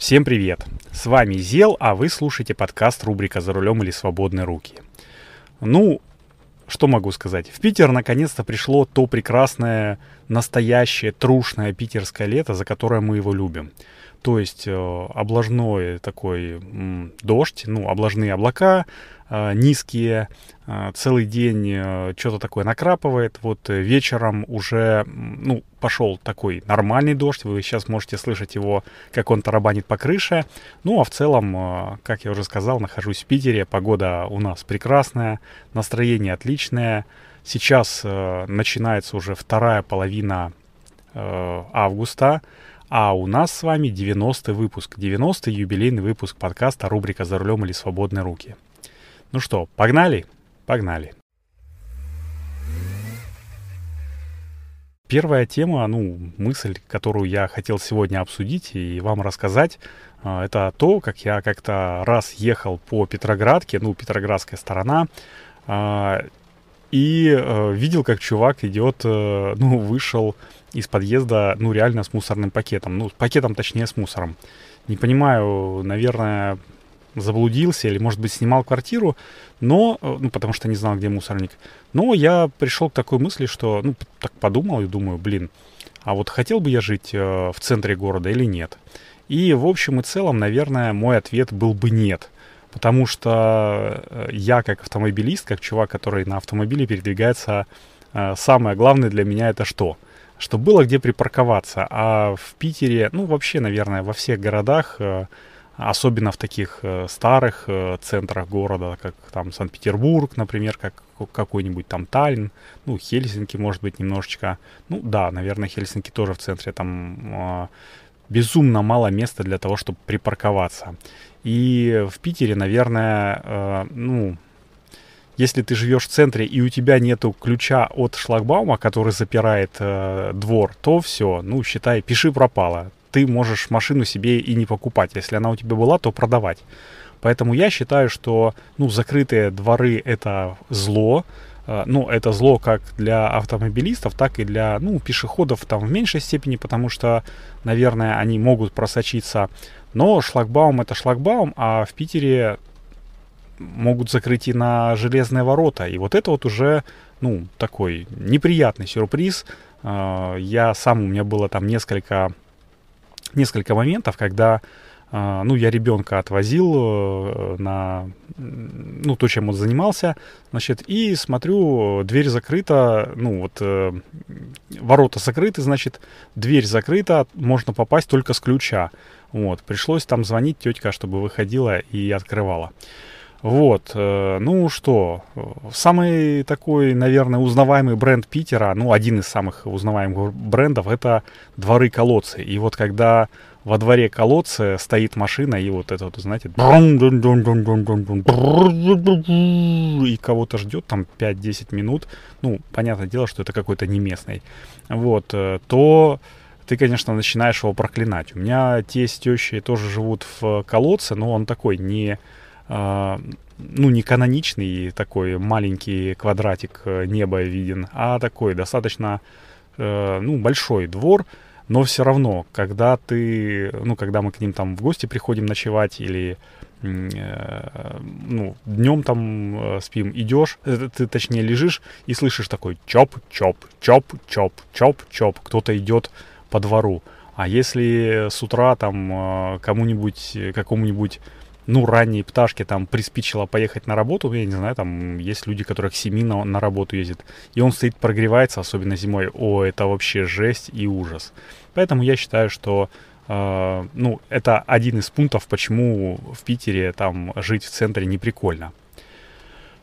Всем привет! С вами Зел, а вы слушаете подкаст рубрика «За рулем или свободные руки». Ну, что могу сказать? В Питер наконец-то пришло то прекрасное, настоящее, трушное питерское лето, за которое мы его любим. То есть э, облажной такой дождь, ну, облажные облака, э, низкие, э, целый день что-то такое накрапывает. Вот вечером уже, ну, пошел такой нормальный дождь. Вы сейчас можете слышать его, как он тарабанит по крыше. Ну, а в целом, как я уже сказал, нахожусь в Питере. Погода у нас прекрасная, настроение отличное. Сейчас начинается уже вторая половина августа. А у нас с вами 90-й выпуск, 90-й юбилейный выпуск подкаста рубрика «За рулем или свободные руки». Ну что, погнали? Погнали. Первая тема, ну, мысль, которую я хотел сегодня обсудить и вам рассказать, а, это то, как я как-то раз ехал по Петроградке, ну, Петроградская сторона, а, и э, видел, как чувак идет, э, ну, вышел из подъезда, ну, реально с мусорным пакетом. Ну, с пакетом, точнее, с мусором. Не понимаю, наверное, заблудился или, может быть, снимал квартиру, но, э, ну, потому что не знал, где мусорник. Но я пришел к такой мысли, что, ну, так подумал и думаю, блин, а вот хотел бы я жить э, в центре города или нет? И, в общем и целом, наверное, мой ответ был бы нет. Потому что э, я, как автомобилист, как чувак, который на автомобиле передвигается, самое главное для меня это что? Чтобы было где припарковаться. А в Питере, ну, вообще, наверное, во всех городах э, особенно в таких э, старых э, центрах города, как там Санкт-Петербург, например, как какой-нибудь там Таллин, ну, Хельсинки, может быть, немножечко. Ну, да, наверное, Хельсинки тоже в центре, там э, безумно мало места для того, чтобы припарковаться. И в Питере, наверное, ну, если ты живешь в центре и у тебя нету ключа от шлагбаума, который запирает э, двор, то все, ну, считай, пиши пропало ты можешь машину себе и не покупать. Если она у тебя была, то продавать. Поэтому я считаю, что ну, закрытые дворы это зло. А, ну, это зло как для автомобилистов, так и для ну, пешеходов там в меньшей степени, потому что, наверное, они могут просочиться. Но шлагбаум это шлагбаум, а в Питере могут закрыть и на железные ворота. И вот это вот уже, ну, такой неприятный сюрприз. А, я сам, у меня было там несколько несколько моментов, когда Uh, ну, я ребенка отвозил uh, на, ну, то, чем он занимался, значит, и смотрю, дверь закрыта, ну, вот, uh, ворота закрыты, значит, дверь закрыта, можно попасть только с ключа, вот, пришлось там звонить тетка, чтобы выходила и открывала. Вот, э, ну что, самый такой, наверное, узнаваемый бренд Питера, ну, один из самых узнаваемых брендов, это дворы-колодцы. И вот когда во дворе колодца стоит машина, и вот это вот, знаете, и кого-то ждет там 5-10 минут, ну, понятное дело, что это какой-то не местный, вот, то ты, конечно, начинаешь его проклинать. У меня тесть, тещи тоже живут в колодце, но он такой не ну, не каноничный такой маленький квадратик э, неба виден, а такой достаточно, э, ну, большой двор, но все равно, когда ты, ну, когда мы к ним там в гости приходим ночевать или э, ну, днем там спим, идешь, ты точнее лежишь и слышишь такой чоп, чоп, чоп, чоп, чоп, чоп, кто-то идет по двору. А если с утра там кому-нибудь, какому-нибудь ну, ранние пташки там приспичило поехать на работу, я не знаю, там есть люди, которые к 7 на, на работу ездят, и он стоит, прогревается, особенно зимой. О, это вообще жесть и ужас. Поэтому я считаю, что э, ну, это один из пунктов, почему в Питере там жить в центре не прикольно.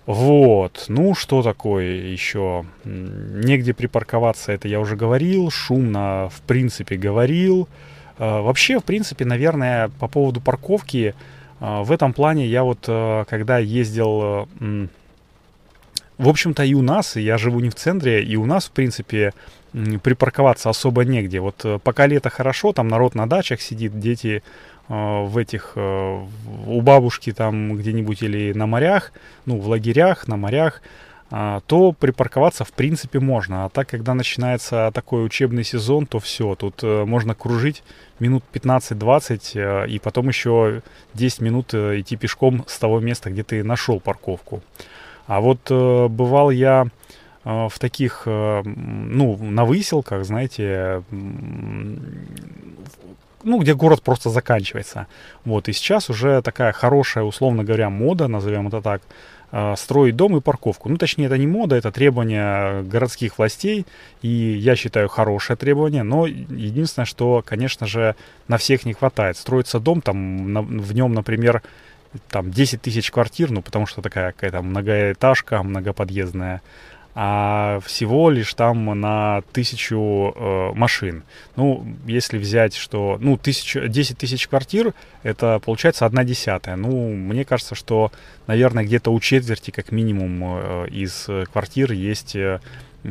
Вот, ну что такое еще? Негде припарковаться, это я уже говорил, шумно в принципе говорил. Э, вообще, в принципе, наверное, по поводу парковки, а, в этом плане я вот, э, когда ездил, э, в общем-то и у нас, я живу не в центре, и у нас, в принципе, припарковаться особо негде. Вот э, пока лето хорошо, там народ на дачах сидит, дети в этих, у бабушки там где-нибудь или на морях, ну, в лагерях, на морях, а, то припарковаться в принципе можно. А так, когда начинается такой учебный сезон, то все, тут э, можно кружить минут 15-20 э, и потом еще 10 минут э, идти пешком с того места, где ты нашел парковку. А вот бывал я в таких, ну, на выселках, знаете, ну, где город просто заканчивается. Вот, и сейчас уже такая хорошая, условно говоря, мода, назовем это так, э, строить дом и парковку. Ну, точнее, это не мода, это требования городских властей, и я считаю, хорошее требование, но единственное, что, конечно же, на всех не хватает. Строится дом, там, на, в нем, например, там 10 тысяч квартир, ну, потому что такая какая-то многоэтажка, многоподъездная, а всего лишь там на тысячу э, машин. Ну, если взять, что, ну, тысячу, 10 тысяч квартир, это получается одна десятая. Ну, мне кажется, что, наверное, где-то у четверти, как минимум, э, из квартир есть э,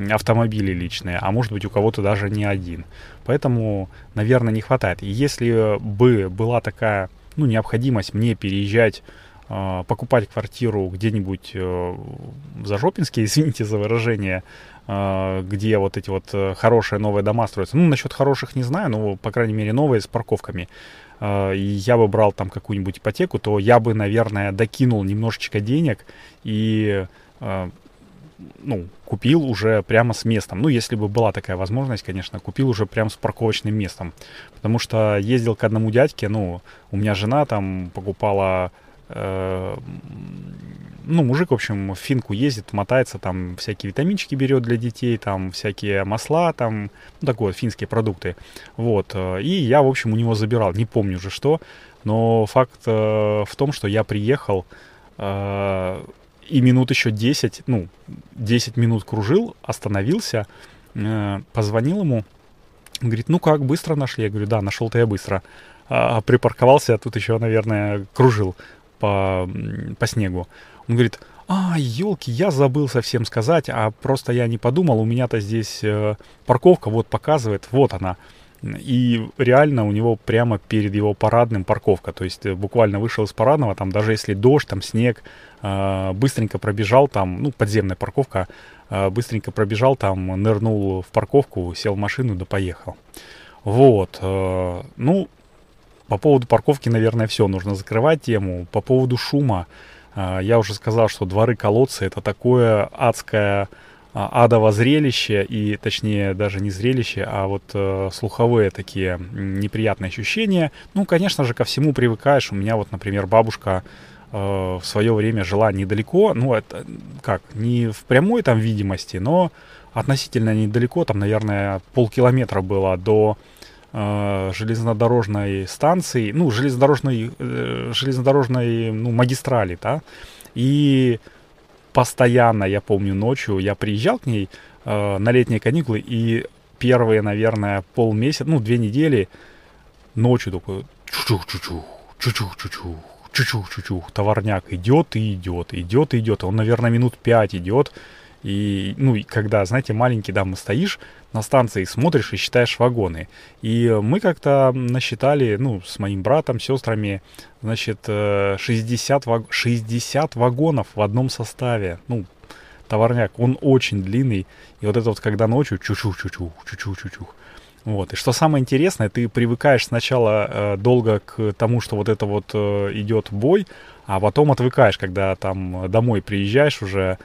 автомобили личные, а может быть у кого-то даже не один. Поэтому, наверное, не хватает. И если бы была такая, ну, необходимость мне переезжать покупать квартиру где-нибудь э, в Зажопинске, извините за выражение, а, где вот эти вот э, хорошие новые дома строятся. Ну, насчет хороших не знаю, но, по крайней мере, новые с парковками. А, и я бы брал там какую-нибудь ипотеку, то я бы, наверное, докинул немножечко денег и ну, купил уже прямо с местом. Ну, если бы была такая возможность, конечно, купил уже прямо с парковочным местом. Потому что ездил к одному дядьке, ну, у меня жена там покупала Э, ну, мужик, в общем, в финку ездит, мотается, там всякие витаминчики берет для детей, там всякие масла, там, ну, такое, финские продукты. Вот. Э, и я, в общем, у него забирал, не помню уже что, но факт э, в том, что я приехал, э, и минут еще 10, ну, 10 минут кружил, остановился, э, позвонил ему, говорит, ну как, быстро нашли? Я говорю, да, нашел-то я быстро. А, припарковался, а тут еще, наверное, кружил по, по снегу. Он говорит, а, елки, я забыл совсем сказать, а просто я не подумал, у меня-то здесь э, парковка вот показывает, вот она. И реально у него прямо перед его парадным парковка. То есть э, буквально вышел из парадного, там даже если дождь, там снег, э, быстренько пробежал там, ну, подземная парковка, быстренько пробежал там, нырнул в парковку, сел в машину да поехал. Вот. Ну, по поводу парковки, наверное, все. Нужно закрывать тему. По поводу шума. А, я уже сказал, что дворы-колодцы это такое адское а, адово зрелище, и точнее даже не зрелище, а вот э, слуховые такие неприятные ощущения. Ну, конечно же, ко всему привыкаешь. У меня вот, например, бабушка э, в свое время жила недалеко, ну, это как, не в прямой там видимости, но относительно недалеко, там, наверное, полкилометра было до э, железнодорожной станции, ну, железнодорожной, э, железнодорожной ну, магистрали, да, и постоянно, я помню, ночью я приезжал к ней э, на летние каникулы, и первые, наверное, полмесяца, ну, две недели ночью такой чух-чух-чух, чух-чух-чух, товарняк идет и идет, идет и идет. Он, наверное, минут пять идет, и, ну, и когда, знаете, маленький, да, мы стоишь на станции, смотришь и считаешь вагоны. И мы как-то насчитали, ну, с моим братом, сестрами, значит, 60, ваг... 60 вагонов в одном составе. Ну, товарняк, он очень длинный. И вот это вот, когда ночью чу-чу-чу-чу, чу-чу-чу-чу. Вот. И что самое интересное, ты привыкаешь сначала э, долго к тому, что вот это вот э, идет бой, а потом отвыкаешь, когда там домой приезжаешь уже,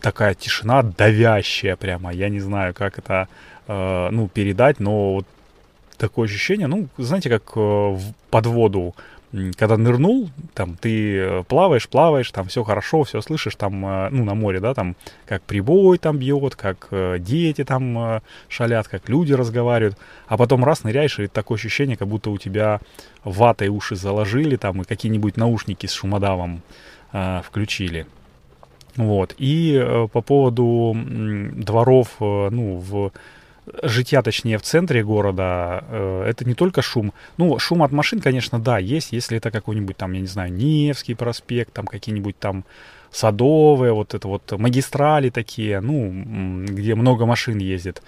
такая тишина давящая прямо. Я не знаю, как это, э, ну, передать, но вот такое ощущение, ну, знаете, как э, под воду, когда нырнул, там, ты э, плаваешь, плаваешь, там все хорошо, все слышишь, там, э, ну, на море, да, там, как прибой там бьет, как э, дети там шалят, как люди разговаривают, а потом раз ныряешь, и такое ощущение, как будто у тебя ватой уши заложили, там, и какие-нибудь наушники с шумодавом э, включили. Вот. И э, по поводу дворов, э, ну, в житья, точнее, в центре города, э, это не только шум. Ну, шум от машин, конечно, да, есть, если это какой-нибудь там, я не знаю, Невский проспект, там какие-нибудь там Садовые, вот это вот магистрали такие, ну, где много машин ездит,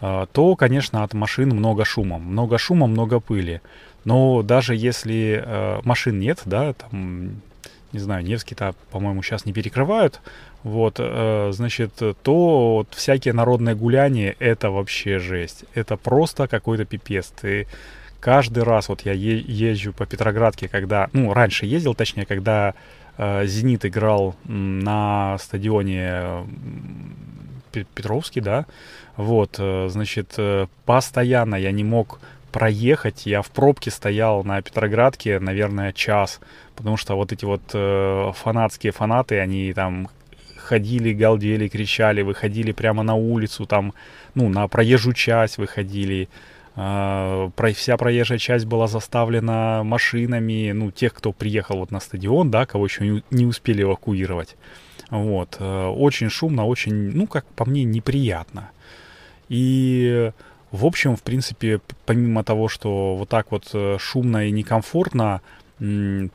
то, конечно, от машин много шума. Много шума, много пыли. Но даже если машин нет, да, там не знаю, Невский-то, по-моему, сейчас не перекрывают, вот, э, значит, то вот всякие народные гуляния, это вообще жесть. Это просто какой-то пипец. Ты каждый раз, вот я езжу по Петроградке, когда, ну, раньше ездил, точнее, когда э, «Зенит» играл на стадионе Петровский, да, вот, э, значит, постоянно я не мог проехать. Я в пробке стоял на Петроградке, наверное, час, потому что вот эти вот э, фанатские фанаты, они там ходили, галдели, кричали, выходили прямо на улицу, там, ну, на проезжую часть выходили. Э, про, вся проезжая часть была заставлена машинами, ну, тех, кто приехал вот на стадион, да, кого еще не, успели эвакуировать. Вот. Э, очень шумно, очень, ну, как по мне, неприятно. И в общем, в принципе, помимо того, что вот так вот э, шумно и некомфортно,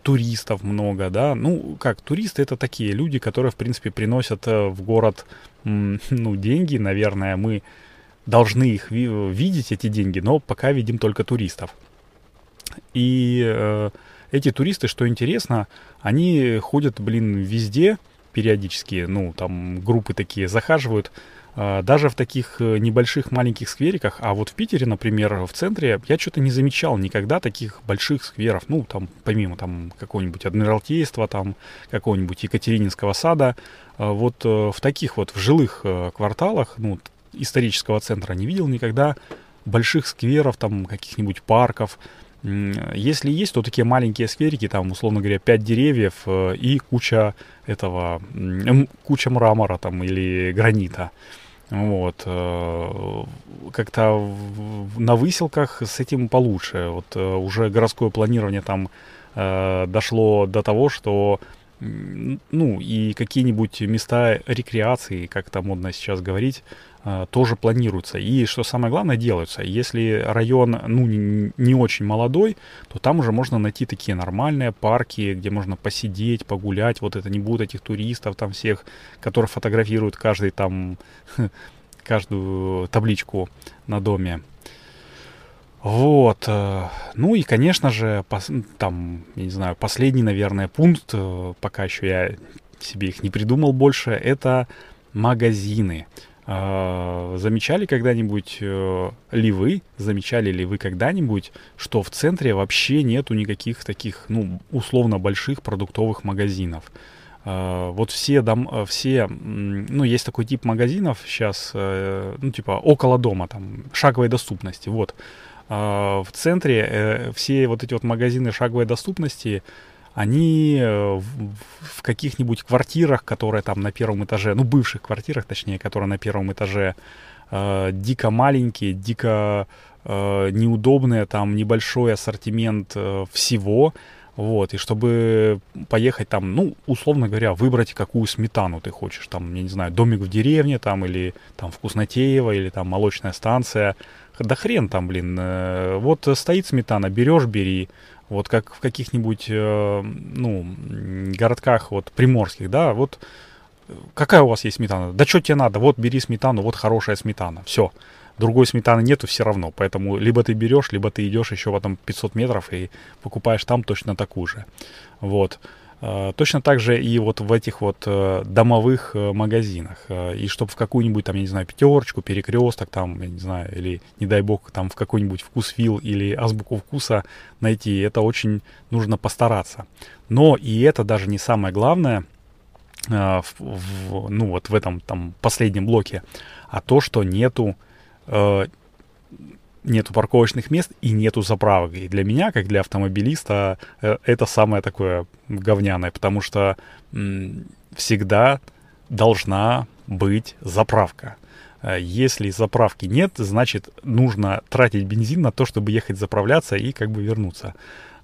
туристов много, да, ну, как, туристы это такие люди, которые, в принципе, приносят э, в город, ну, деньги, наверное, мы должны их видеть, эти деньги, но пока видим только туристов. И э, эти туристы, что интересно, они ходят, блин, везде периодически, ну, там группы такие захаживают, даже в таких э, небольших маленьких сквериках, а вот в Питере, например, в центре, я что-то не замечал никогда таких больших скверов, ну, там, помимо там какого-нибудь Адмиралтейства, там, какого-нибудь Екатерининского сада, а вот э, в таких вот, в жилых э, кварталах, ну, исторического центра не видел никогда больших скверов, там, каких-нибудь парков, если есть, то такие маленькие скверики, там, условно говоря, 5 деревьев и куча этого, куча мрамора там или гранита. Вот. Э, как-то на выселках с этим получше. Вот э, уже городское планирование там э, дошло до того, что ну и какие-нибудь места рекреации, как это модно сейчас говорить, тоже планируются. И что самое главное, делаются. Если район ну, не, не очень молодой, то там уже можно найти такие нормальные парки, где можно посидеть, погулять. Вот это не будет этих туристов там всех, которые фотографируют каждый там каждую табличку на доме. Вот. Э, ну и, конечно же, пос, там, я не знаю, последний, наверное, пункт, э, пока еще я себе их не придумал больше, это магазины. Э, замечали когда-нибудь ли вы, замечали ли вы когда-нибудь, что в центре вообще нету никаких таких, ну, условно больших продуктовых магазинов? А, вот все, дом, э, все, ну, есть такой тип магазинов сейчас, э, ну, типа около дома, там, шаговой доступности, вот. А, в центре э, все вот эти вот магазины шаговой доступности, они в каких-нибудь квартирах, которые там на первом этаже, ну, бывших квартирах, точнее, которые на первом этаже, дико маленькие, дико неудобные, там небольшой ассортимент всего, вот, и чтобы поехать там, ну, условно говоря, выбрать, какую сметану ты хочешь. Там, я не знаю, домик в деревне, там, или там Вкуснотеево, или там молочная станция. Да хрен там, блин. Э, вот стоит сметана, берешь, бери. Вот как в каких-нибудь, э, ну, городках вот приморских, да, вот какая у вас есть сметана? Да что тебе надо? Вот бери сметану, вот хорошая сметана. Все другой сметаны нету все равно. Поэтому либо ты берешь, либо ты идешь еще в этом 500 метров и покупаешь там точно такую же. Вот. А, точно так же и вот в этих вот э, домовых э, магазинах. А, и чтобы в какую-нибудь там, я не знаю, пятерочку, перекресток там, я не знаю, или, не дай бог, там в какой-нибудь вкусвил или азбуку вкуса найти, это очень нужно постараться. Но и это даже не самое главное, а, в, в, ну вот в этом там последнем блоке, а то, что нету э, нету парковочных мест и нету заправок. И для меня, как для автомобилиста, э, это самое такое говняное, потому что всегда должна быть заправка. Э, если заправки нет, значит нужно тратить бензин на то, чтобы ехать заправляться и как бы вернуться.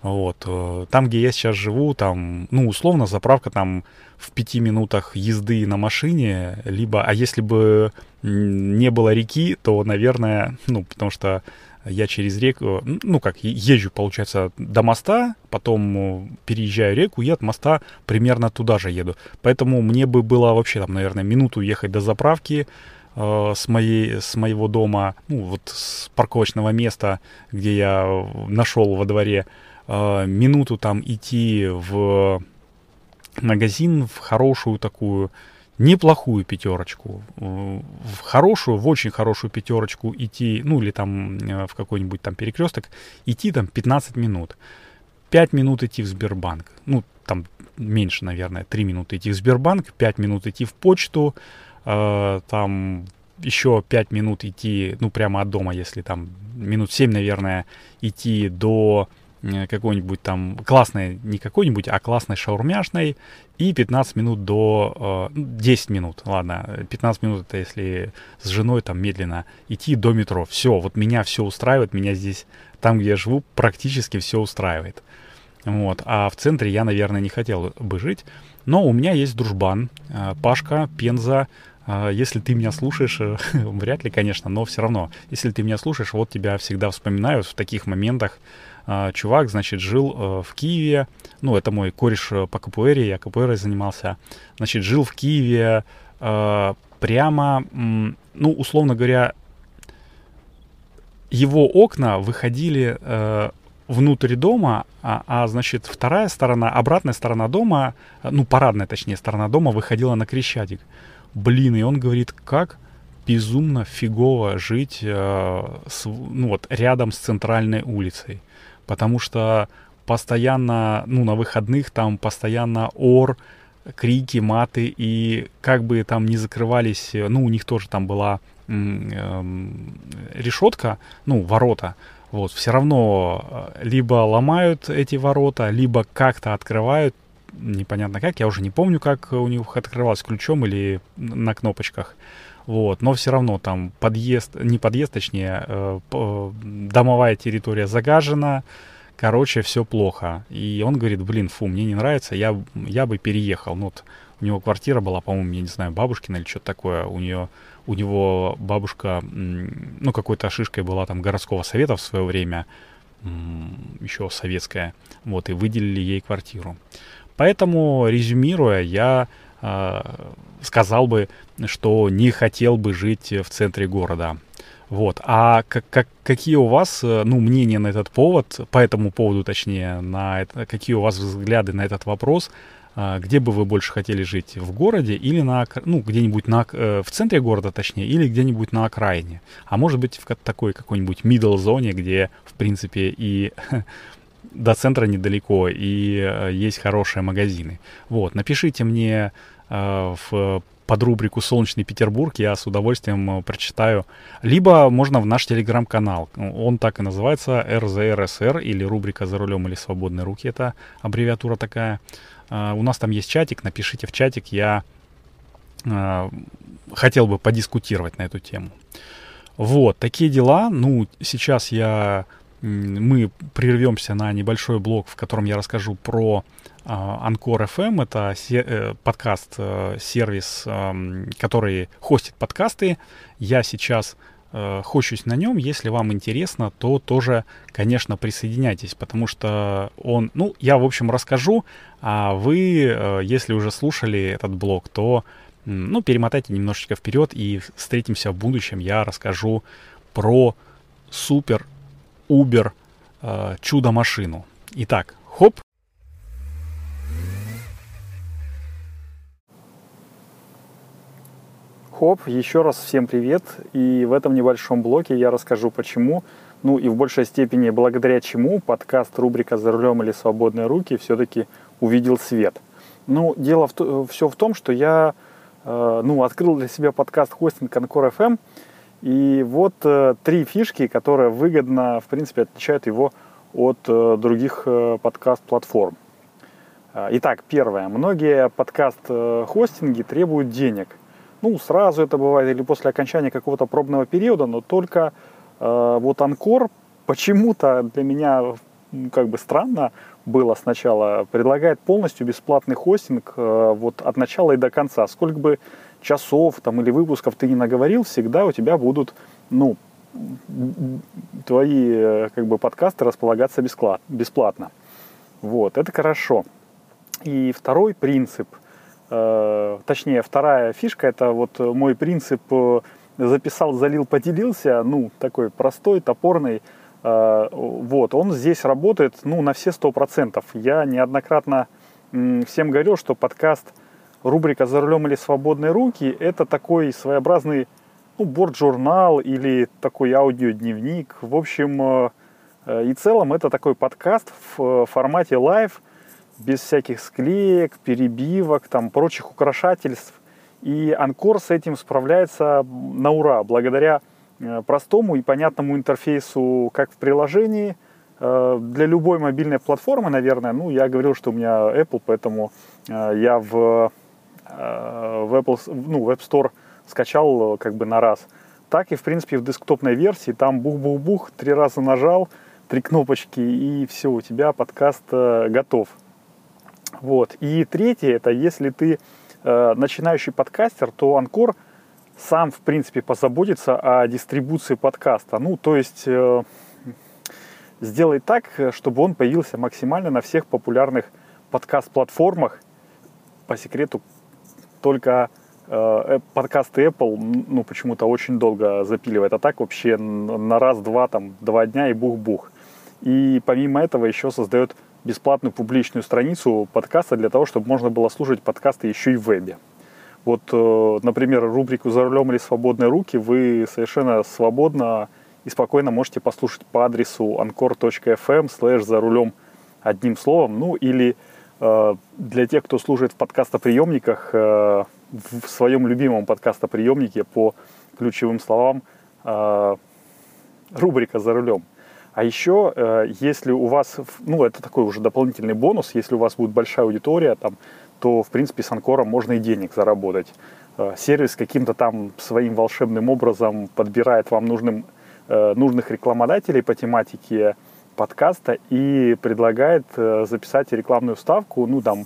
Вот. Э, там, где я сейчас живу, там, ну, условно, заправка там в пяти минутах езды на машине, либо, а если бы не было реки, то, наверное, ну, потому что я через реку, ну как, езжу, получается, до моста, потом э, переезжаю реку и от моста примерно туда же еду. Поэтому мне бы было вообще там, наверное, минуту ехать до заправки э, с, моей, с моего дома, ну вот с парковочного места, где я нашел во дворе, э, минуту там идти в магазин в хорошую такую неплохую пятерочку, в хорошую, в очень хорошую пятерочку идти, ну или там э, в какой-нибудь там перекресток, идти там 15 минут. 5 минут идти в Сбербанк. Ну, там меньше, наверное, 3 минуты идти в Сбербанк, 5 минут идти в почту, э, там еще 5 минут идти, ну, прямо от дома, если там минут 7, наверное, идти до Э, какой-нибудь там классной, не какой-нибудь, а классной шаурмяшной, и 15 минут до... Э, 10 ну, минут, ладно, 15 минут это если с женой там медленно идти до метро. Все, вот меня все устраивает, меня здесь, там, где я живу, практически все устраивает. Вот, а в центре я, наверное, не хотел бы жить, но у меня есть дружбан, э, Пашка, Пенза, э, если ты меня слушаешь, вряд ли, конечно, но все равно, если ты меня слушаешь, вот тебя всегда вспоминаю в таких моментах, чувак, значит, жил э, в Киеве, ну, это мой кореш э, по КПР, я КПР занимался, значит, жил в Киеве э, прямо, ну, условно говоря, его окна выходили внутрь дома, а, а значит вторая сторона, обратная сторона дома, ну парадная точнее сторона дома выходила на Крещатик. Блин, и он говорит, как безумно фигово жить э, с, ну вот рядом с центральной улицей потому что постоянно, ну, на выходных там постоянно ор, крики, маты, и как бы там не закрывались, ну, у них тоже там была э, решетка, ну, ворота, вот, все равно э, либо ломают эти ворота, либо как-то открывают, непонятно как, я уже не помню, как у них открывалось ключом или на кнопочках, вот, но все равно там подъезд, не подъезд, точнее, э, домовая территория загажена, короче, все плохо. И он говорит, блин, фу, мне не нравится, я, я бы переехал. Ну, вот у него квартира была, по-моему, я не знаю, бабушкина или что-то такое. У нее, у него бабушка, ну, какой-то шишкой была там городского совета в свое время, еще советская, вот, и выделили ей квартиру. Поэтому, резюмируя, я э, сказал бы, что не хотел бы жить в центре города. Вот. А как, как, какие у вас, э, ну, мнения на этот повод, по этому поводу, точнее, на это, какие у вас взгляды на этот вопрос? А, где бы вы больше хотели жить? В городе или на, ну, где-нибудь на, э, в центре города, точнее, или где-нибудь на окраине? А может быть, в такой какой-нибудь middle зоне, где, в принципе, и до центра недалеко, и э, есть хорошие магазины. Вот, напишите мне Э, в под рубрику «Солнечный Петербург» я с удовольствием э, прочитаю. Либо можно в наш телеграм-канал. Он так и называется РЗРСР или рубрика «За рулем или свободные руки». Это аббревиатура такая. У нас там есть чатик. Напишите в чатик. Я хотел бы подискутировать на эту тему. Вот, такие дела. Ну, сейчас я мы прервемся на небольшой блок, в котором я расскажу про Анкор FM. Это се- э, подкаст, э, сервис, э, который хостит подкасты. Я сейчас э, хощусь на нем. Если вам интересно, то тоже, конечно, присоединяйтесь, потому что он, ну, я, в общем, расскажу, а вы, если уже слушали этот блог, то, ну, перемотайте немножечко вперед и встретимся в будущем. Я расскажу про супер Uber э, чудо-машину. Итак, хоп. Хоп, еще раз всем привет. И в этом небольшом блоке я расскажу почему, ну и в большей степени благодаря чему подкаст рубрика «За рулем или свободные руки» все-таки увидел свет. Ну, дело в, все в том, что я э, ну, открыл для себя подкаст хостинг Анкор FM – и вот э, три фишки, которые выгодно, в принципе, отличают его от э, других э, подкаст-платформ. Итак, первое. Многие подкаст-хостинги требуют денег. Ну, сразу это бывает или после окончания какого-то пробного периода, но только э, вот Анкор почему-то для меня как бы странно было сначала, предлагает полностью бесплатный хостинг э, вот от начала и до конца. Сколько бы часов там, или выпусков ты не наговорил, всегда у тебя будут, ну, твои э, как бы подкасты располагаться бесплатно. Вот, это хорошо. И второй принцип, э, точнее, вторая фишка, это вот мой принцип э, записал, залил, поделился, ну, такой простой, топорный, вот, он здесь работает, ну, на все сто процентов. Я неоднократно всем говорил, что подкаст рубрика «За рулем или свободные руки» — это такой своеобразный ну, борт-журнал или такой аудиодневник. В общем э, э, и целом это такой подкаст в формате live, без всяких склеек, перебивок, там, прочих украшательств. И Anchor с этим справляется на ура, благодаря э, простому и понятному интерфейсу как в приложении, для любой мобильной платформы, наверное. Ну, я говорил, что у меня Apple, поэтому я в, в Apple, ну, в App Store скачал э, как бы на раз. Так и, в принципе, в десктопной версии там бух-бух-бух, три раза нажал, три кнопочки, и все, у тебя подкаст э, готов. Вот. И третье, это если ты э, начинающий подкастер, то Анкор сам, в принципе, позаботится о дистрибуции подкаста. Ну, то есть э, сделай так, чтобы он появился максимально на всех популярных подкаст-платформах. По секрету, только Э, подкасты Apple, ну, почему-то очень долго запиливает, а так вообще на раз-два, там, два дня и бух-бух. И помимо этого еще создает бесплатную публичную страницу подкаста для того, чтобы можно было слушать подкасты еще и в вебе. Вот, э, например, рубрику «За рулем или свободные руки» вы совершенно свободно и спокойно можете послушать по адресу anchor.fm слэш «За рулем» одним словом. Ну, или э, для тех, кто служит в подкастоприемниках, в своем любимом подкастоприемнике по ключевым словам э, рубрика «За рулем». А еще, э, если у вас, ну, это такой уже дополнительный бонус, если у вас будет большая аудитория, там, то, в принципе, с Анкором можно и денег заработать. Э, сервис каким-то там своим волшебным образом подбирает вам нужным, э, нужных рекламодателей по тематике подкаста и предлагает э, записать рекламную ставку, ну, там,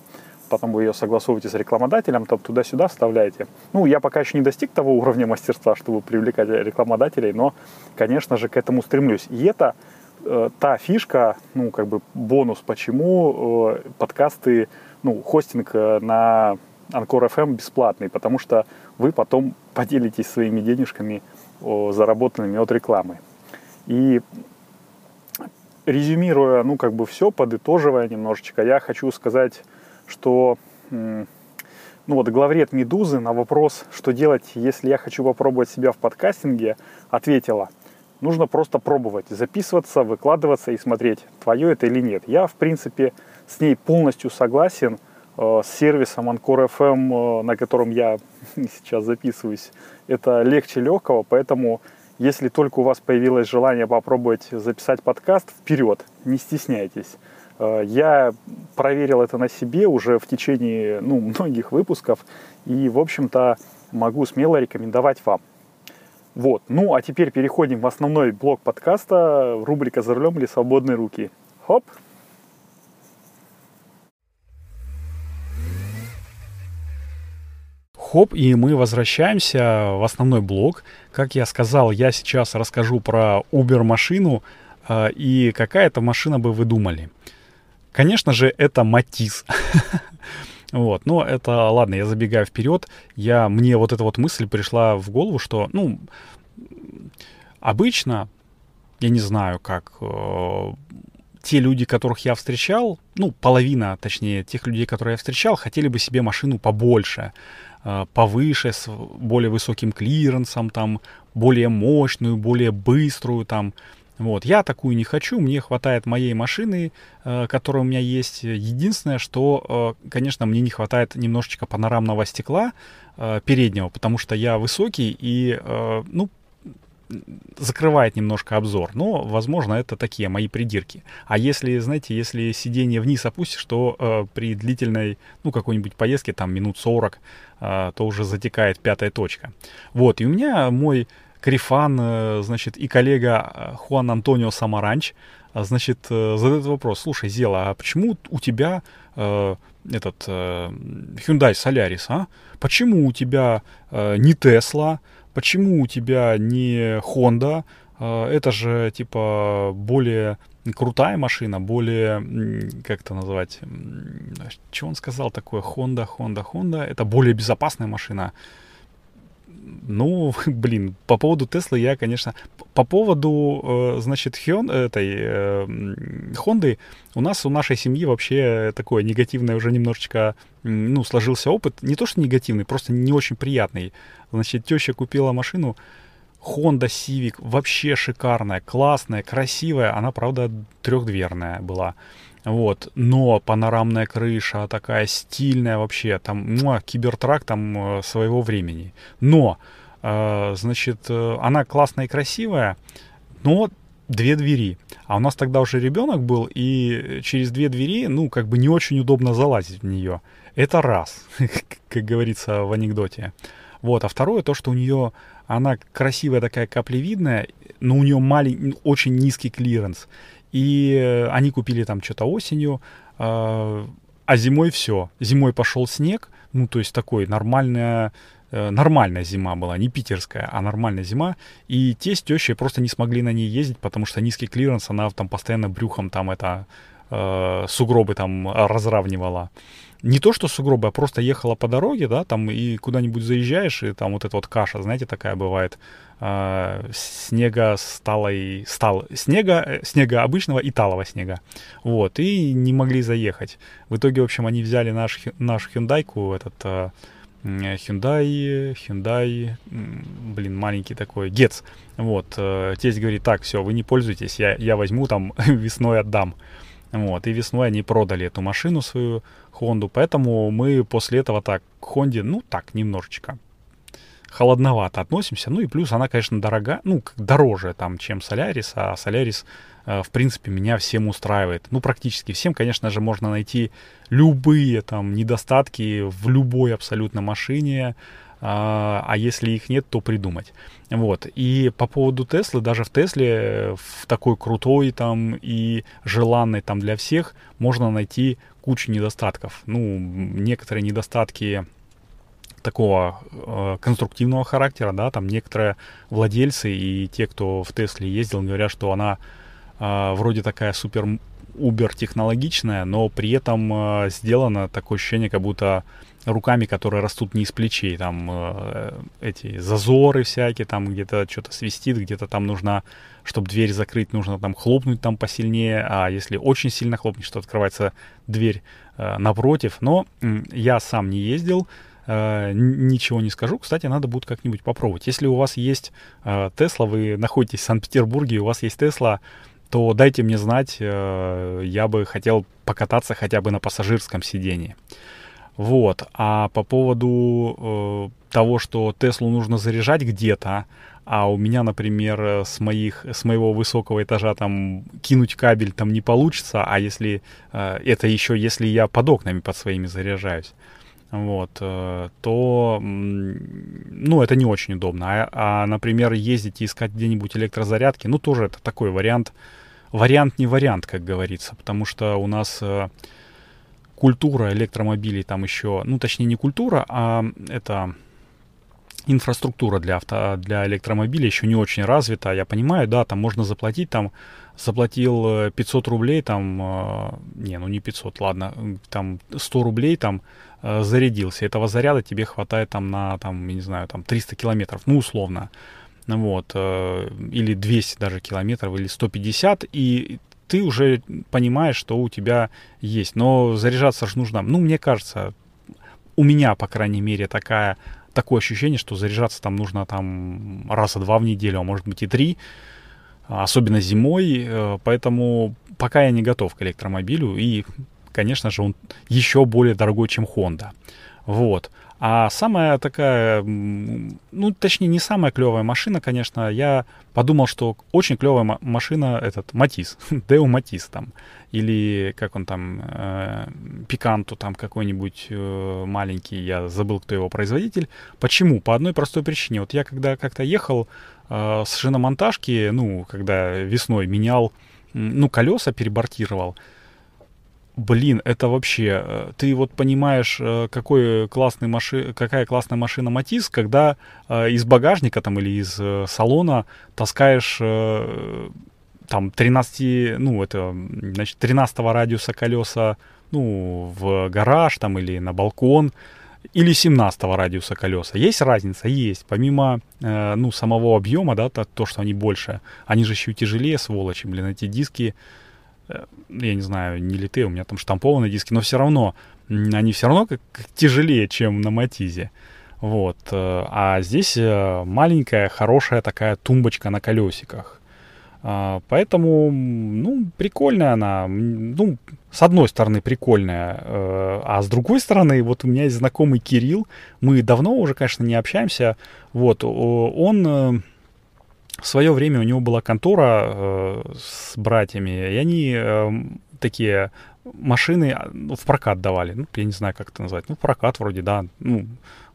потом вы ее согласовываете с рекламодателем, там туда-сюда вставляете. Ну, я пока еще не достиг того уровня мастерства, чтобы привлекать рекламодателей, но, конечно же, к этому стремлюсь. И это э, та фишка, ну, как бы бонус, почему э, подкасты, ну, хостинг э, на Анкор FM бесплатный, потому что вы потом поделитесь своими денежками, о, заработанными от рекламы. И резюмируя, ну, как бы все, подытоживая немножечко, я хочу сказать что ну вот главред «Медузы» на вопрос, что делать, если я хочу попробовать себя в подкастинге, ответила, нужно просто пробовать, записываться, выкладываться и смотреть, твое это или нет. Я, в принципе, с ней полностью согласен, э, с сервисом Anchor FM, э, на котором я сейчас записываюсь, это легче легкого, поэтому если только у вас появилось желание попробовать записать подкаст, вперед, не стесняйтесь. Э, я проверил это на себе уже в течение ну, многих выпусков и, в общем-то, могу смело рекомендовать вам. Вот. Ну, а теперь переходим в основной блок подкаста, рубрика «За рулем или свободные руки». Хоп! Хоп, и мы возвращаемся в основной блок. Как я сказал, я сейчас расскажу про Uber-машину э, и какая это машина бы вы думали. Конечно же, это Матис. Вот, но это, ладно, я забегаю вперед, я, мне вот эта вот мысль пришла в голову, что, ну, обычно, я не знаю, как э, те люди, которых я встречал, ну, половина, точнее, тех людей, которые я встречал, хотели бы себе машину побольше, повыше, с более высоким клиренсом, там, более мощную, более быструю, там, вот, я такую не хочу, мне хватает моей машины, э, которая у меня есть. Единственное, что, э, конечно, мне не хватает немножечко панорамного стекла э, переднего, потому что я высокий и, э, ну, закрывает немножко обзор. Но, возможно, это такие мои придирки. А если, знаете, если сиденье вниз опустишь, то э, при длительной, ну, какой-нибудь поездке, там, минут 40, э, то уже затекает пятая точка. Вот, и у меня мой Крифан, э, значит, и коллега э, Хуан Антонио Самаранч, э, значит, задает вопрос, слушай, Зела, а почему у тебя э, этот э, Hyundai Solaris, а? Почему у тебя э, не Tesla? Почему у тебя не Honda? Э, это же, типа, более крутая машина, более, как это назвать, что он сказал такое, Honda, Honda, Honda, это более безопасная машина ну, блин, по поводу Теслы я, конечно... По поводу, э, значит, Хён, этой э, Хонды, у нас, у нашей семьи вообще такое негативное уже немножечко, ну, сложился опыт. Не то, что негативный, просто не очень приятный. Значит, теща купила машину, Honda Civic, вообще шикарная, классная, красивая. Она, правда, трехдверная была. Вот, но панорамная крыша такая стильная вообще, там, ну, кибертрак там э, своего времени. Но, э, значит, э, она классная и красивая, но две двери. А у нас тогда уже ребенок был, и через две двери, ну, как бы не очень удобно залазить в нее. Это раз, как говорится в анекдоте. Вот, а второе, то, что у нее, она красивая такая каплевидная, но у нее маленький, очень низкий клиренс. И они купили там что-то осенью, а, а зимой все. Зимой пошел снег, ну, то есть такой нормальная, э, нормальная зима была, не питерская, а нормальная зима. И те с тещей просто не смогли на ней ездить, потому что низкий клиренс, она там постоянно брюхом там это э, сугробы там разравнивала не то что сугробы, а просто ехала по дороге, да, там и куда-нибудь заезжаешь, и там вот эта вот каша, знаете, такая бывает, э, снега сталой, стал, снега, э, снега обычного и талого снега, вот, и не могли заехать. В итоге, в общем, они взяли наш, наш Hyundai, этот э, Hyundai, Hyundai, блин, маленький такой, Гец, вот, э, тесть говорит, так, все, вы не пользуетесь, я, я возьму там весной отдам. Вот, и весной они продали эту машину свою, Хонду, поэтому мы после этого так к Хонде, ну так, немножечко холодновато относимся. Ну и плюс она, конечно, дорога, ну, дороже там, чем Солярис, а Солярис, э, в принципе, меня всем устраивает. Ну, практически всем, конечно же, можно найти любые там недостатки в любой абсолютно машине, а, а если их нет, то придумать. Вот. И по поводу Теслы, даже в Тесле, в такой крутой там и желанной там для всех, можно найти кучу недостатков. Ну, некоторые недостатки такого э, конструктивного характера, да, там некоторые владельцы и те, кто в Тесле ездил, говорят, что она э, вроде такая супер убер технологичная, но при этом э, сделана такое ощущение, как будто руками, которые растут не из плечей, там э, эти зазоры всякие, там где-то что-то свистит, где-то там нужно, чтобы дверь закрыть, нужно там хлопнуть там посильнее, а если очень сильно хлопнешь, то открывается дверь э, напротив. Но э, я сам не ездил, э, ничего не скажу. Кстати, надо будет как-нибудь попробовать. Если у вас есть э, вы находитесь в Санкт-Петербурге, у вас есть Тесла, то дайте мне знать, э, я бы хотел покататься хотя бы на пассажирском сидении. Вот. А по поводу э, того, что Теслу нужно заряжать где-то, а у меня, например, с, моих, с моего высокого этажа там кинуть кабель там не получится, а если э, это еще если я под окнами под своими заряжаюсь, вот, э, то, ну, это не очень удобно. А, а, например, ездить и искать где-нибудь электрозарядки, ну, тоже это такой вариант, вариант не вариант, как говорится, потому что у нас... Э, культура электромобилей там еще, ну точнее не культура, а это инфраструктура для, авто, для электромобилей еще не очень развита. Я понимаю, да, там можно заплатить, там заплатил 500 э, рублей, там, э, не, ну не 500, ладно, там 100 рублей, там зарядился. Этого заряда тебе хватает там на, там, я не знаю, там 300 километров, ну условно. Вот, или 200 даже километров, или 150, и ты уже понимаешь, что у тебя есть. Но заряжаться же нужно, ну, мне кажется, у меня, по крайней мере, такая, такое ощущение, что заряжаться там нужно там раза два в неделю, а может быть и три, особенно зимой. Э, поэтому пока я не готов к электромобилю, и, конечно же, он еще более дорогой, чем Honda. Вот. А самая такая, ну, точнее, не самая клевая машина, конечно, я подумал, что очень клевая машина этот Матис, Део Матис там, или как он там, э, Пиканту там какой-нибудь э, маленький, я забыл, кто его производитель. Почему? По одной простой причине. Вот я когда как-то ехал э, с шиномонтажки, ну, когда весной менял, ну, колеса перебортировал, Блин, это вообще, э, ты вот понимаешь, э, какой классный маши... какая классная машина Матис, когда э, из багажника там или из салона таскаешь там 13, ну это, значит, 13 радиуса колеса, ну, в гараж там или на балкон, или 17 радиуса колеса. Есть разница? Есть. Помимо ну, самого объема, да, то, то, что они больше, они же еще тяжелее, сволочи, блин, эти диски, я не знаю, не литые, у меня там штампованные диски, но все равно, они все равно как, как тяжелее, чем на Матизе. Вот. Э, а здесь э, маленькая, хорошая такая тумбочка на колесиках. А, поэтому, ну, прикольная она. Ну, с одной стороны, прикольная. Э, а с другой стороны, вот у меня есть знакомый Кирилл. Мы давно уже, конечно, не общаемся. Вот, он... Э, в свое время у него была контора э, с братьями, и они такие машины а, ну, в прокат давали. Ну, я не знаю, как это назвать. Ну, прокат вроде, да. Ну,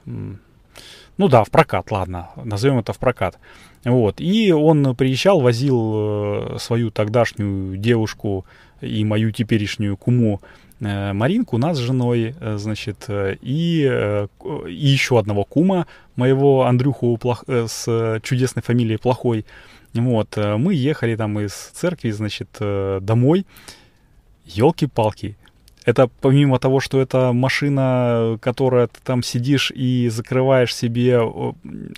ну да, в прокат, ладно, назовем это в прокат. Вот. И он приезжал, возил э, свою тогдашнюю девушку и мою теперешнюю куму э, Маринку, нас с женой, э, значит, и, и еще одного кума моего Андрюху плох, с чудесной фамилией Плохой. Вот, мы ехали там из церкви, значит, домой. Елки-палки, это помимо того, что это машина, которая ты там сидишь и закрываешь себе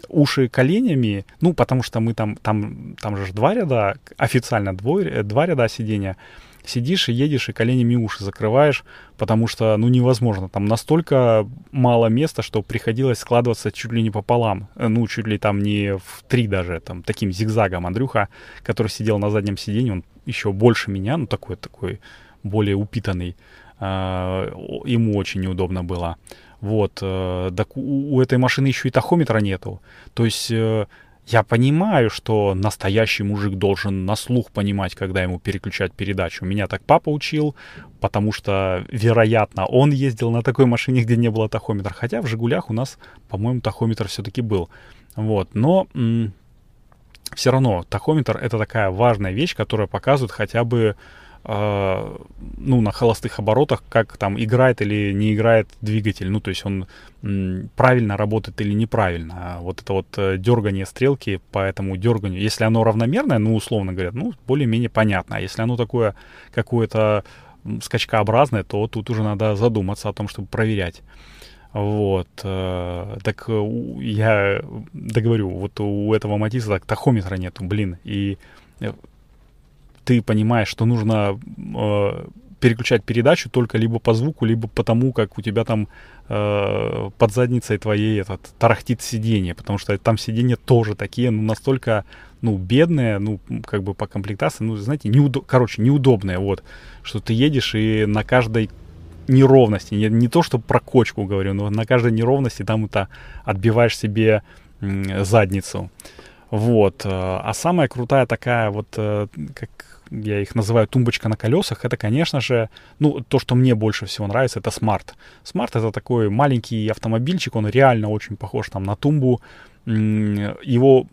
уши коленями, ну, потому что мы там, там, там же два ряда, официально двое, э, два ряда сидения, сидишь и едешь и коленями уши закрываешь, потому что, ну, невозможно. Там настолько мало места, что приходилось складываться чуть ли не пополам. Э, ну, чуть ли там не в три даже, там, таким зигзагом. Андрюха, который сидел на заднем сиденье, он еще больше меня, ну, такой, такой более упитанный. А, ему очень неудобно было. Вот, э, так у, этой машины еще и тахометра нету. То есть э, я понимаю, что настоящий мужик должен на слух понимать, когда ему переключать передачу. Меня так папа учил, потому что, вероятно, он ездил на такой машине, где не было тахометра. Хотя в «Жигулях» у нас, по-моему, тахометр все-таки был. Вот, но все равно тахометр — это такая важная вещь, которая показывает хотя бы э, ну, на холостых оборотах, как там играет или не играет двигатель, ну, то есть он правильно работает или неправильно. А вот это вот э, дергание стрелки по этому дерганию, если оно равномерное, ну, условно говоря, ну, более-менее понятно. А если оно такое какое-то скачкообразное, то тут уже надо задуматься о том, чтобы проверять. Вот. Э, так э, я договорю, вот у этого Матиса так тахометра нету, блин. И э, ты понимаешь, что нужно э, переключать передачу только либо по звуку, либо по тому, как у тебя там э, под задницей твоей этот тарахтит сиденье, потому что там сиденья тоже такие, ну, настолько, ну, бедные, ну, как бы по комплектации, ну, знаете, неудо... короче, неудобные, вот, что ты едешь и на каждой неровности, не, не то, что про кочку говорю, но на каждой неровности там это отбиваешь себе задницу. Вот. Э, а самая крутая такая вот, э, как я их называю тумбочка на колесах, это, конечно же, ну, то, что мне больше всего нравится, это Smart. Smart это такой маленький автомобильчик, он реально очень похож там на тумбу. Его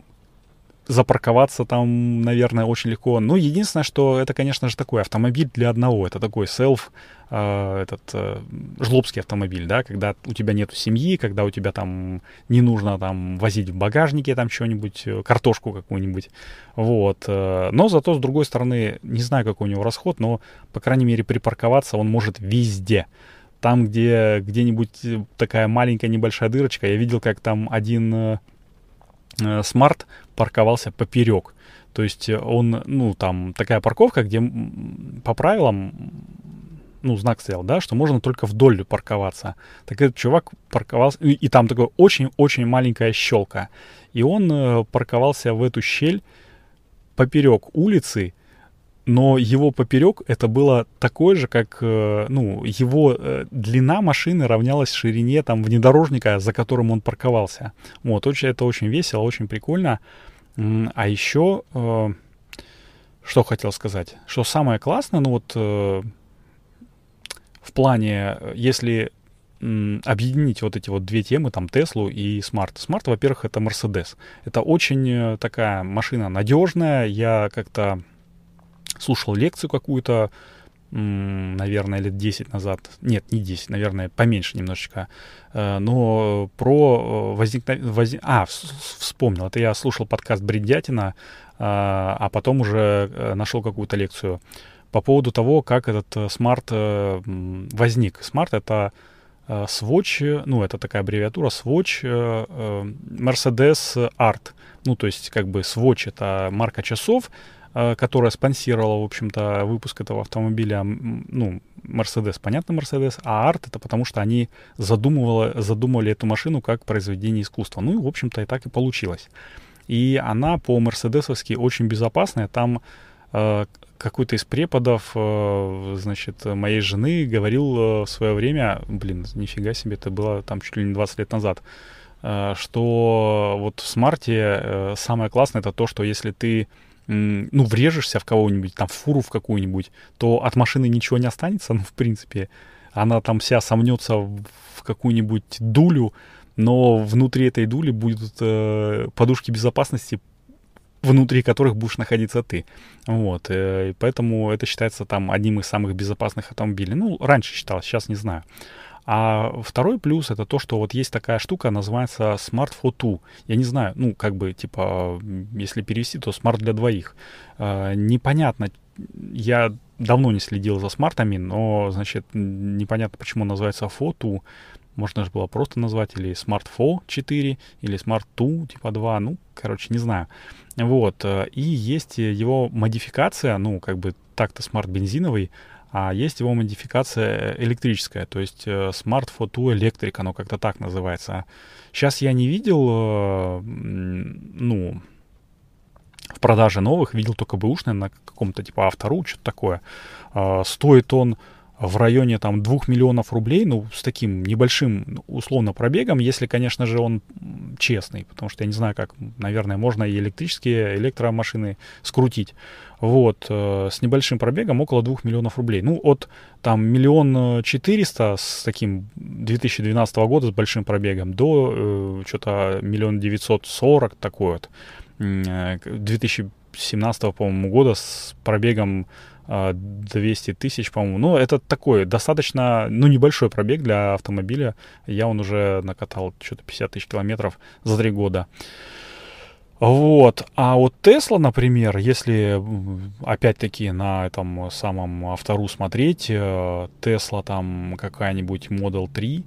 запарковаться там, наверное, очень легко. Ну, единственное, что это, конечно же, такой автомобиль для одного. Это такой селф, э, этот э, жлобский автомобиль, да, когда у тебя нету семьи, когда у тебя там не нужно там возить в багажнике там что-нибудь, э, картошку какую-нибудь. Вот. Э, но зато, с другой стороны, не знаю, какой у него расход, но, по крайней мере, припарковаться он может везде там, где где-нибудь такая маленькая небольшая дырочка, я видел, как там один смарт парковался поперек. То есть он, ну, там такая парковка, где по правилам, ну, знак стоял, да, что можно только вдоль парковаться. Так этот чувак парковался, и, и там такая очень-очень маленькая щелка. И он э, парковался в эту щель поперек улицы, но его поперек это было такое же, как, э, ну, его э, длина машины равнялась ширине там внедорожника, за которым он парковался. Вот, очень, это очень весело, очень прикольно. А еще, э, что хотел сказать, что самое классное, ну вот в плане, если объединить вот эти вот две темы, там, Теслу и Смарт. Смарт, во-первых, это Мерседес. Это очень такая машина надежная. Я как-то слушал лекцию какую-то, наверное, лет 10 назад. Нет, не 10, наверное, поменьше немножечко. Э, но про возникновение... Воз... А, вспомнил. Это я слушал подкаст Бредятина, а, а потом уже э, нашел какую-то лекцию по поводу того, как этот э, смарт возник. Смарт — это Swatch, ну, это такая аббревиатура, Swatch Mercedes Art. Ну, то есть, как бы Swatch — это марка часов, которая спонсировала, в общем-то, выпуск этого автомобиля, ну, Mercedes, понятно, Mercedes, а Art это потому, что они задумывали, задумывали эту машину как произведение искусства. Ну и, в общем-то, и так и получилось. И она по-мерседесовски очень безопасная. Там э, какой-то из преподов, э, значит, моей жены говорил э, в свое время, блин, нифига себе, это было там чуть ли не 20 лет назад, э, что вот в смарте э, самое классное это то, что если ты ну, врежешься в кого-нибудь, там, в фуру в какую-нибудь, то от машины ничего не останется, ну, в принципе. Она там вся сомнется в какую-нибудь дулю, но внутри этой дули будут э, подушки безопасности, внутри которых будешь находиться ты. Вот, э, поэтому это считается там одним из самых безопасных автомобилей. Ну, раньше считалось, сейчас не знаю. А второй плюс это то, что вот есть такая штука, называется Smart Photo. Я не знаю, ну, как бы, типа, если перевести, то смарт для двоих. Э, непонятно, я давно не следил за смартами, но, значит, непонятно, почему называется ForTwo. Можно же было просто назвать или Smart 4, или Smart 2, типа 2, ну, короче, не знаю. Вот, э, и есть его модификация, ну, как бы так-то смарт бензиновый, а есть его модификация электрическая, то есть э, Smart ForTwo Electric, оно как-то так называется. Сейчас я не видел, э, ну, в продаже новых, видел только бэушный на каком-то типа автору, что-то такое. А, стоит он в районе там 2 миллионов рублей, ну, с таким небольшим, условно, пробегом, если, конечно же, он честный, потому что я не знаю, как, наверное, можно и электрические электромашины скрутить. Вот, э, с небольшим пробегом около 2 миллионов рублей. Ну, от там миллион четыреста с таким 2012 года с большим пробегом до э, что-то миллион девятьсот сорок такой вот. Э, 2017, по-моему, года с пробегом 200 а, тысяч, по-моему. Ну, это такой достаточно, ну, небольшой пробег для автомобиля. Я он уже накатал что-то 50 тысяч километров за три года. Вот. А вот Тесла, например, если опять-таки на этом самом автору смотреть, Тесла там какая-нибудь Model 3,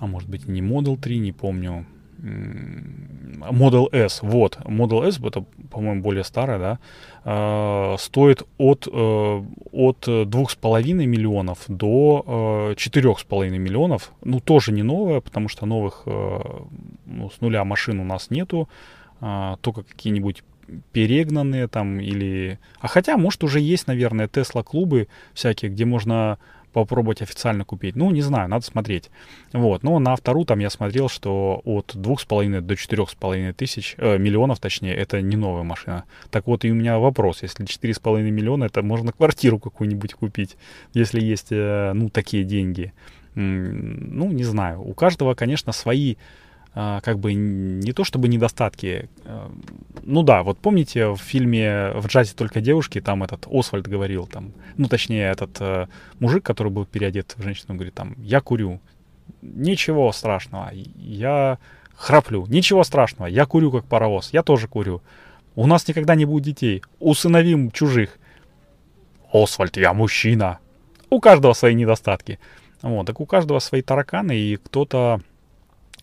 а может быть не Model 3, не помню, Model S, вот, Model S, это, по-моему, более старая, да, э, стоит от, э, от 2,5 миллионов до э, 4,5 миллионов. Ну, тоже не новая, потому что новых э, ну, с нуля машин у нас нету, э, только какие-нибудь перегнанные там или... А хотя, может, уже есть, наверное, Тесла-клубы всякие, где можно попробовать официально купить. Ну, не знаю, надо смотреть. Вот, но на вторую там я смотрел, что от 2,5 до 4,5 тысяч, э, миллионов точнее, это не новая машина. Так вот, и у меня вопрос, если 4,5 миллиона, это можно квартиру какую-нибудь купить, если есть, э, ну, такие деньги. Ну, не знаю. У каждого, конечно, свои как бы не то чтобы недостатки. А, ну да, вот помните в фильме «В джазе только девушки» там этот Освальд говорил, там, ну точнее этот э, мужик, который был переодет в женщину, говорит там, я курю, ничего страшного, я храплю, ничего страшного, я курю как паровоз, я тоже курю. У нас никогда не будет детей, усыновим чужих. Освальд, я мужчина. У каждого свои недостатки. Вот, так у каждого свои тараканы, и кто-то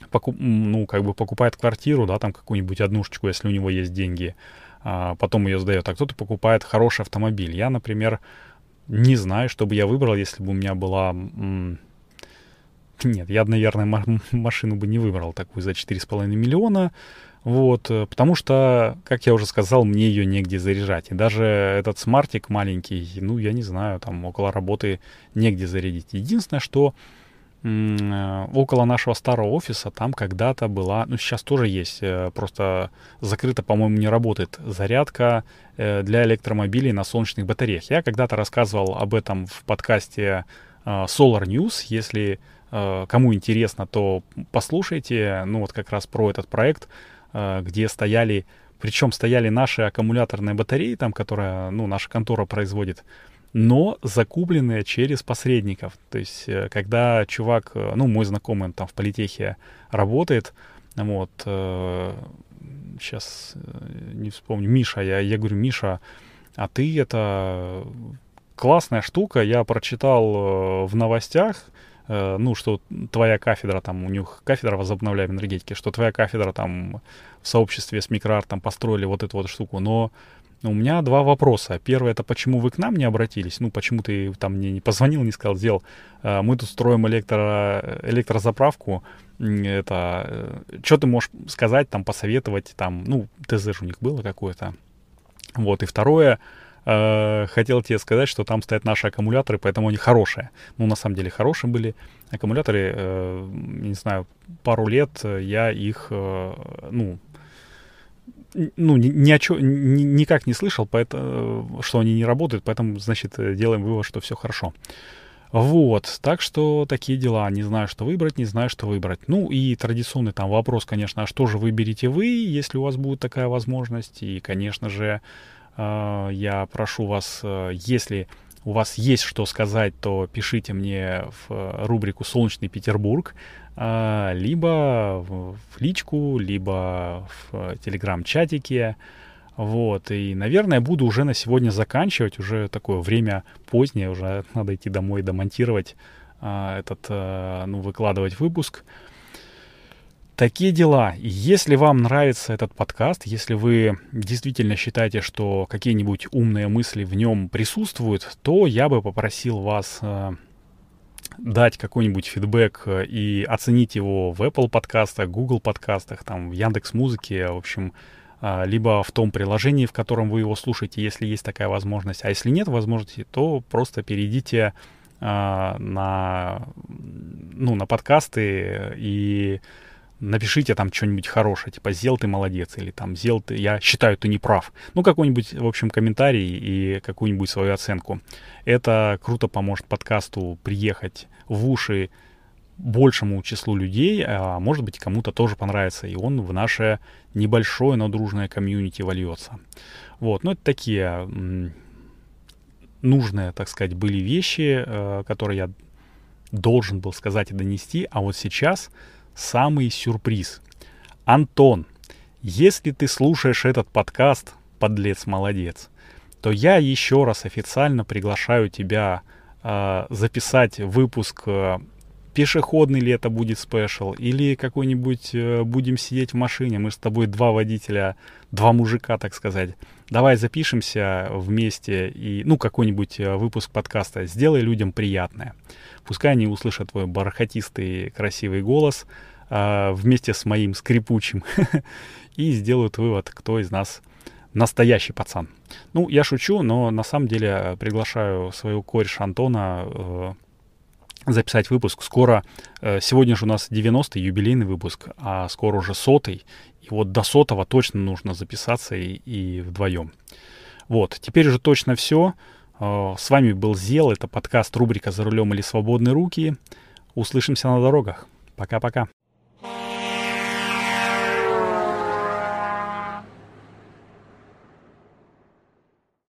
покуп, ну, как бы покупает квартиру, да, там какую-нибудь однушечку, если у него есть деньги, а потом ее сдает, а кто-то покупает хороший автомобиль. Я, например, не знаю, что бы я выбрал, если бы у меня была... Нет, я, наверное, машину бы не выбрал такую за 4,5 миллиона. Вот, э, потому что, как я уже сказал, мне ее негде заряжать. И даже этот смартик маленький, ну, я не знаю, там около работы негде зарядить. Единственное, что около нашего старого офиса там когда-то была, ну сейчас тоже есть, э, просто закрыто, по-моему, не работает зарядка э, для электромобилей на солнечных батареях. Я когда-то рассказывал об этом в подкасте Solar News. Если кому интересно, то послушайте. Ну вот как раз про этот проект, где стояли, причем стояли наши аккумуляторные батареи, там, которые, ну, наша контора производит но закупленные через посредников. То есть, э, когда чувак, э, ну, мой знакомый, он там в политехе работает, вот, э, сейчас не вспомню, Миша, я, я говорю, Миша, а ты это классная штука, я прочитал в новостях, э, ну, что твоя кафедра, там, у них кафедра возобновляемой энергетики, что твоя кафедра там в сообществе с микроартом построили вот эту вот штуку, но у меня два вопроса. Первый это почему вы к нам не обратились? Ну, почему ты там мне не позвонил, не сказал, сделал. Э, мы тут строим электро, электрозаправку. Это э, что ты можешь сказать, там, посоветовать, там, ну, ТЗ же у них было какое-то. Вот, и второе, э, хотел тебе сказать, что там стоят наши аккумуляторы, поэтому они хорошие. Ну, на самом деле, хорошие были аккумуляторы. Не знаю, пару лет я их, ну, ну, ни, ни о чем, ни, никак не слышал, поэтому, что они не работают, поэтому, значит, делаем вывод, что все хорошо. Вот, так что такие дела. Не знаю, что выбрать, не знаю, что выбрать. Ну и традиционный там вопрос, конечно, а что же выберете вы, если у вас будет такая возможность? И, конечно же, э, я прошу вас, э, если у вас есть что сказать, то пишите мне в рубрику «Солнечный Петербург», э, либо в личку, либо в телеграм-чатике. Вот, и, наверное, буду уже на сегодня заканчивать, уже такое время позднее, уже надо идти домой домонтировать а, этот, а, ну, выкладывать выпуск. Такие дела. Если вам нравится этот подкаст, если вы действительно считаете, что какие-нибудь умные мысли в нем присутствуют, то я бы попросил вас э, дать какой-нибудь фидбэк и оценить его в Apple подкастах, Google подкастах, там, в Яндекс Музыке, в общем, а, либо в том приложении, в котором вы его слушаете, если есть такая возможность. А если нет возможности, то просто перейдите а, на, ну, на подкасты и напишите там что-нибудь хорошее, типа «Зел, ты молодец» или там «Зел, ты, я считаю, ты не прав». Ну, какой-нибудь, в общем, комментарий и какую-нибудь свою оценку. Это круто поможет подкасту приехать в уши большему числу людей, а может быть кому-то тоже понравится, и он в наше небольшое, но дружное комьюнити вольется. Вот, ну это такие нужные, так сказать, были вещи, э, которые я должен был сказать и донести, а вот сейчас самый сюрприз. Антон, если ты слушаешь этот подкаст, подлец молодец, то я еще раз официально приглашаю тебя э, записать выпуск э, пешеходный ли это будет спешл, или какой-нибудь э, будем сидеть в машине, мы с тобой два водителя, два мужика, так сказать. Давай запишемся вместе и, ну, какой-нибудь э, выпуск подкаста. Сделай людям приятное. Пускай они услышат твой бархатистый красивый голос э, вместе с моим скрипучим и сделают вывод, кто из нас настоящий пацан. Ну, я шучу, но на самом деле э, приглашаю своего кореша Антона э, записать выпуск. Скоро, э, сегодня же у нас 90-й юбилейный выпуск, а скоро уже сотый. И вот до сотого точно нужно записаться и, и вдвоем. Вот, теперь уже точно все. Э, с вами был Зел, это подкаст рубрика «За рулем или свободные руки». Услышимся на дорогах. Пока-пока.